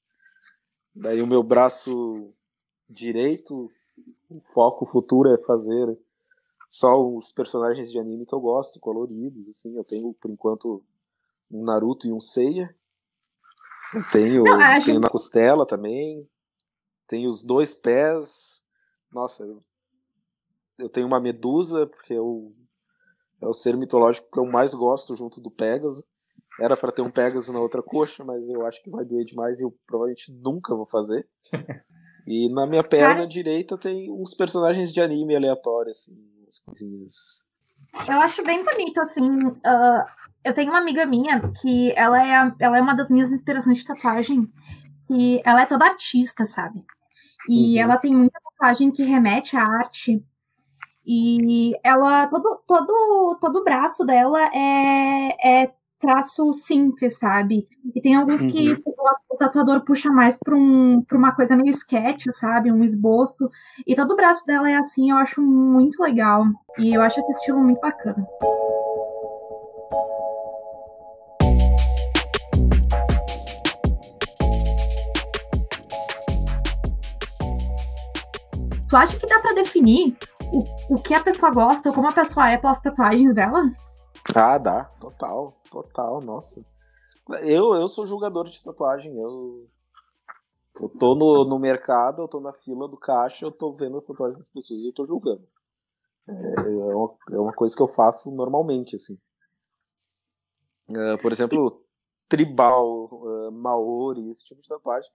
Daí o meu braço direito, o foco futuro é fazer só os personagens de anime que eu gosto, coloridos, assim. Eu tenho, por enquanto, um Naruto e um Seiya. Eu tenho, Não, acho... tenho na costela também. Tenho os dois pés. Nossa, eu, eu tenho uma medusa, porque eu, é o ser mitológico que eu mais gosto junto do Pegasus. Era para ter um Pegasus na outra coxa, mas eu acho que vai doer demais e eu provavelmente nunca vou fazer. <laughs> E na minha perna direita tem uns personagens de anime aleatórios, assim coisinhas. Eu acho bem bonito, assim. Uh, eu tenho uma amiga minha que ela é, a, ela é uma das minhas inspirações de tatuagem. E ela é toda artista, sabe? E uhum. ela tem muita tatuagem que remete à arte. E ela, todo, todo, todo o braço dela é, é traço simples, sabe? E tem alguns uhum. que o tatuador puxa mais para um, uma coisa meio sketch, sabe? Um esboço. E todo o braço dela é assim, eu acho muito legal. E eu acho esse estilo muito bacana. Tu acha que dá para definir o, o que a pessoa gosta ou como a pessoa é pelas tatuagens dela? Ah, dá. Total, total, nossa. Eu, eu sou julgador de tatuagem. Eu, eu tô no, no mercado, eu tô na fila do caixa, eu tô vendo as tatuagens das pessoas e eu tô julgando. É, é, uma, é uma coisa que eu faço normalmente, assim. Uh, por exemplo, tribal, uh, maori, esse tipo de tatuagem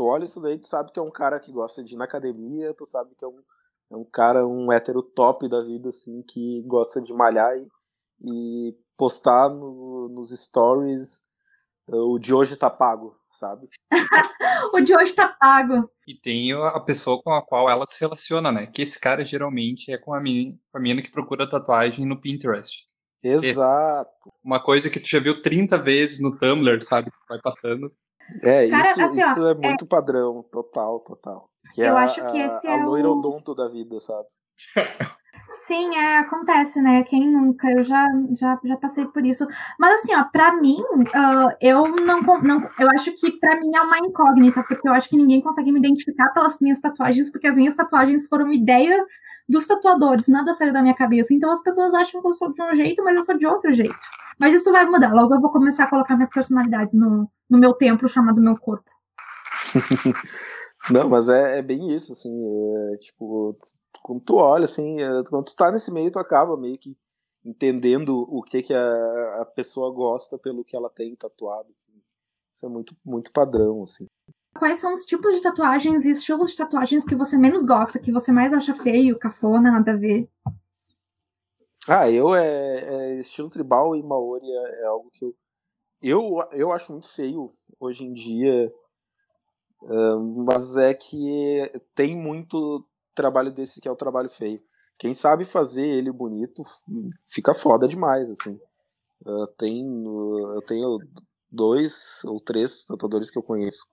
tu olha isso daí, tu sabe que é um cara que gosta de ir na academia, tu sabe que é um, é um cara, um hétero top da vida, assim, que gosta de malhar e, e postar no, nos stories o de hoje tá pago, sabe? <laughs> o de hoje tá pago. E tem a pessoa com a qual ela se relaciona, né? Que esse cara geralmente é com a menina, com a menina que procura tatuagem no Pinterest. Exato. Esse, uma coisa que tu já viu 30 vezes no Tumblr, sabe? Vai passando. É, Cara, isso, assim, isso ó, é muito é... padrão, total, total. Que eu é acho que esse a, é a loirodonto o... da vida, sabe? <laughs> Sim, é, acontece, né? Quem nunca? Eu já, já, já passei por isso. Mas assim, ó, pra mim, uh, eu não, não. Eu acho que pra mim é uma incógnita, porque eu acho que ninguém consegue me identificar pelas minhas tatuagens, porque as minhas tatuagens foram uma ideia dos tatuadores, nada saiu da minha cabeça. Então as pessoas acham que eu sou de um jeito, mas eu sou de outro jeito. Mas isso vai mudar. Logo eu vou começar a colocar minhas personalidades no, no meu templo chamado meu corpo. <laughs> Não, mas é, é, bem isso, assim, é, tipo, quando tu olha, assim, é, quando tu tá nesse meio, tu acaba meio que entendendo o que que a, a pessoa gosta pelo que ela tem tatuado. Isso é muito, muito padrão, assim. Quais são os tipos de tatuagens e estilos de tatuagens que você menos gosta, que você mais acha feio, cafona, nada a ver? Ah, eu é, é estilo tribal e maori é, é, algo que eu, eu eu acho muito feio hoje em dia, uh, mas é que tem muito trabalho desse que é o trabalho feio. Quem sabe fazer ele bonito fica foda demais, assim. Uh, tem, eu tenho dois ou três tatuadores que eu conheço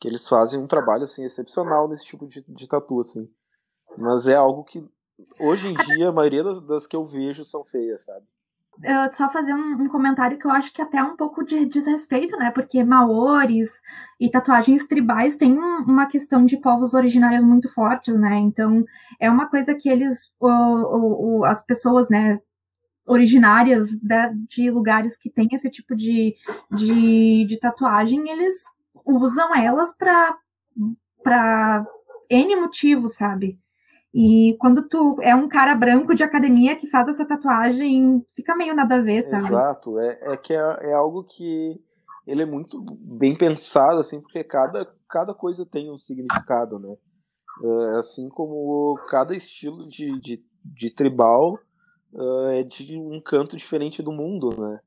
que eles fazem um trabalho assim excepcional nesse tipo de, de tatu assim. Mas é algo que hoje em dia a maioria das, das que eu vejo são feias, sabe? Só fazer um, um, comentário que eu acho que até é um pouco de desrespeito, né? Porque maores e tatuagens tribais têm um, uma questão de povos originários muito fortes, né? Então é uma coisa que eles, o, o, as pessoas, né, originárias de, de, lugares que têm esse tipo de, de, de tatuagem, eles usam elas para N motivos, sabe? E quando tu é um cara branco de academia que faz essa tatuagem, fica meio nada a ver, sabe? Exato, é, é que é, é algo que ele é muito bem pensado, assim, porque cada, cada coisa tem um significado, né? É, assim como cada estilo de, de, de tribal é de um canto diferente do mundo, né?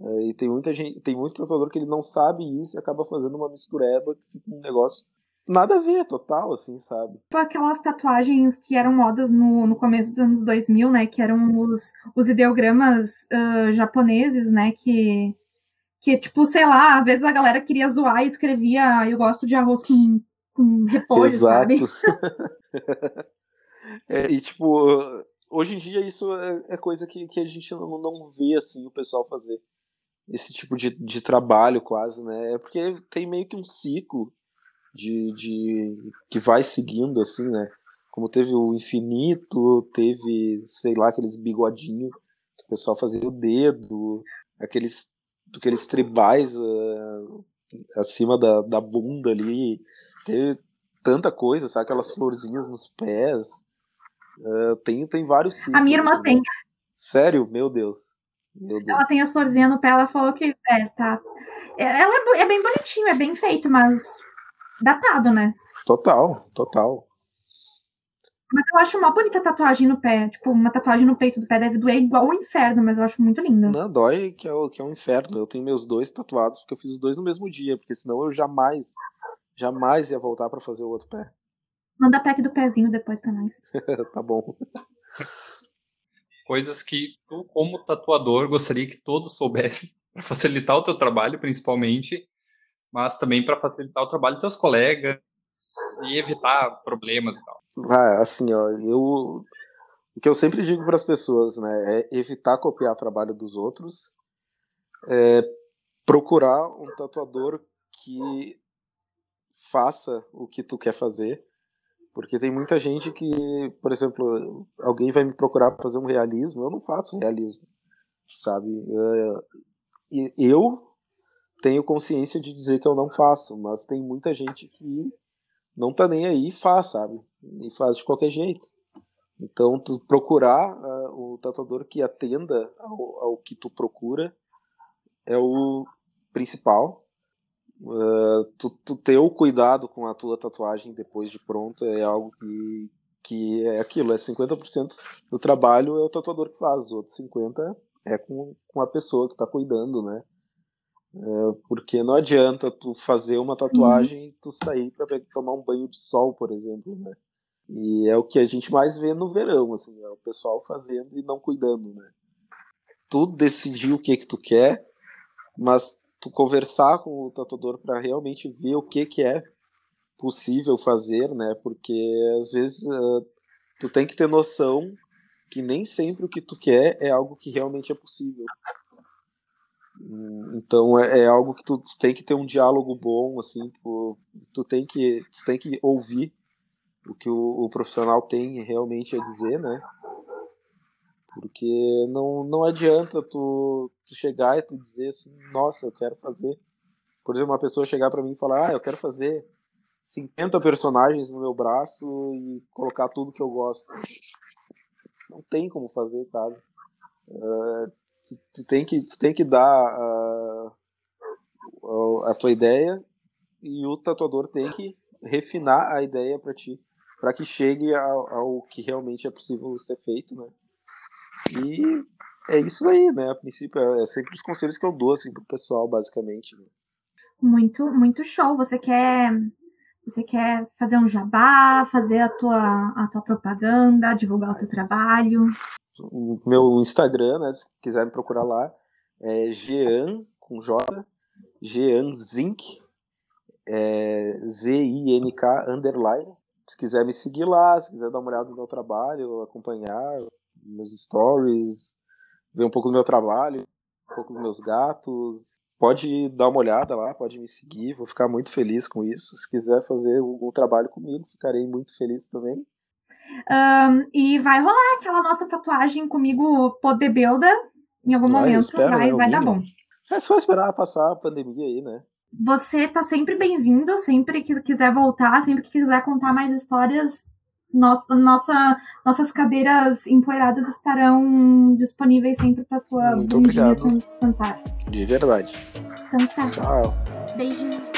É, e tem muita gente, tem muito tatuador que ele não sabe isso e acaba fazendo uma mistureba que fica um negócio nada a ver, total, assim, sabe? Tipo aquelas tatuagens que eram modas no, no começo dos anos 2000, né? Que eram os, os ideogramas uh, japoneses, né? Que, que, tipo, sei lá, às vezes a galera queria zoar e escrevia eu gosto de arroz com, com repolho, Exato. sabe? <laughs> é, e, tipo, hoje em dia isso é, é coisa que, que a gente não, não vê, assim, o pessoal fazer esse tipo de, de trabalho quase, né? É porque tem meio que um ciclo de, de que vai seguindo assim, né? Como teve o infinito, teve, sei lá, aqueles bigodinhos que o pessoal fazia o dedo, aqueles aqueles tribais uh, acima da, da bunda ali, teve tanta coisa, sabe? Aquelas florzinhas nos pés. Uh, tem, tem vários ciclos. A minha irmã assim, tem. Sério? Meu Deus. Ela tem a florzinha no pé, ela falou que. É, tá. É, ela é, é bem bonitinho, é bem feito, mas. Datado, né? Total, total. Mas eu acho uma bonita tatuagem no pé. Tipo, uma tatuagem no peito do pé deve doer igual o inferno, mas eu acho muito lindo. Não, dói que é, o, que é um inferno. Eu tenho meus dois tatuados porque eu fiz os dois no mesmo dia, porque senão eu jamais, jamais ia voltar para fazer o outro pé. Manda pack do pezinho depois pra nós. <laughs> tá bom coisas que tu, como tatuador, gostaria que todos soubessem facilitar o teu trabalho, principalmente, mas também para facilitar o trabalho dos teus colegas e evitar problemas e tal. Ah, assim, ó, eu o que eu sempre digo para as pessoas, né, é evitar copiar o trabalho dos outros, é procurar um tatuador que faça o que tu quer fazer, porque tem muita gente que, por exemplo, alguém vai me procurar para fazer um realismo, eu não faço realismo, sabe? É, eu tenho consciência de dizer que eu não faço, mas tem muita gente que não tá nem aí e faz, sabe? E faz de qualquer jeito. Então, tu procurar uh, o tatuador que atenda ao, ao, que tu procura é o principal. Uh, tu, tu, ter o cuidado com a tua tatuagem depois de pronta é algo que, que é aquilo, é 50% do trabalho é o tatuador que faz, os outros 50% é com, com a pessoa que está cuidando, né? Uh, porque não adianta tu fazer uma tatuagem uhum. e tu sair para tomar um banho de sol, por exemplo, né? E é o que a gente mais vê no verão, assim, é o pessoal fazendo e não cuidando, né? Tu decidir o que que tu quer, mas tu conversar com o tatuador para realmente ver o que que é possível fazer, né? Porque às vezes uh, tu tem que ter noção que nem sempre o que tu quer é algo que realmente é possível. Então é, é algo que tu, tu, tem que ter um diálogo bom, assim, tu, tu tem que tu tem que ouvir o que o, o, profissional tem realmente a dizer, né? Porque não, não adianta tu, tu chegar e tu dizer assim, nossa, eu quero fazer. Por exemplo, uma pessoa chegar para mim e falar, ah, eu quero fazer 50 personagens no meu braço e colocar tudo que eu gosto. Não tem como fazer, sabe? Uh, tu, tu, tem que, tu tem que dar uh, a tua ideia e o tatuador tem que refinar a ideia para ti para que chegue ao, ao, que realmente é possível ser feito, né? E é isso aí, né? A princípio, é, é sempre os conselhos que eu dou, assim, pro pessoal, basicamente. Né? Muito, muito show. Você quer, você quer fazer um jabá, fazer a tua, a tua propaganda, divulgar o teu trabalho? Meu Instagram, né? Se quiser me procurar lá, é Jean, com J, Jean Zink, é Z-I-N-K, underline, se quiser me seguir lá, se quiser dar uma olhada no meu trabalho, acompanhar meus stories, ver um pouco do meu trabalho, um pouco dos meus gatos, pode dar uma olhada lá, pode me seguir, vou ficar muito feliz com isso. Se quiser fazer algum trabalho comigo, ficarei muito feliz também. Um, e vai rolar aquela nossa tatuagem comigo bodybuilder em algum vai, momento, espero, vai, né, vai dar bom. É só esperar passar a pandemia aí, né? Você tá sempre bem-vindo, sempre que quiser voltar, sempre que quiser contar mais histórias, nossa, nossa, nossas cadeiras empoeiradas estarão disponíveis sempre para sua Muito obrigado. sentar. De verdade. Então tá. Tchau. Beijinho.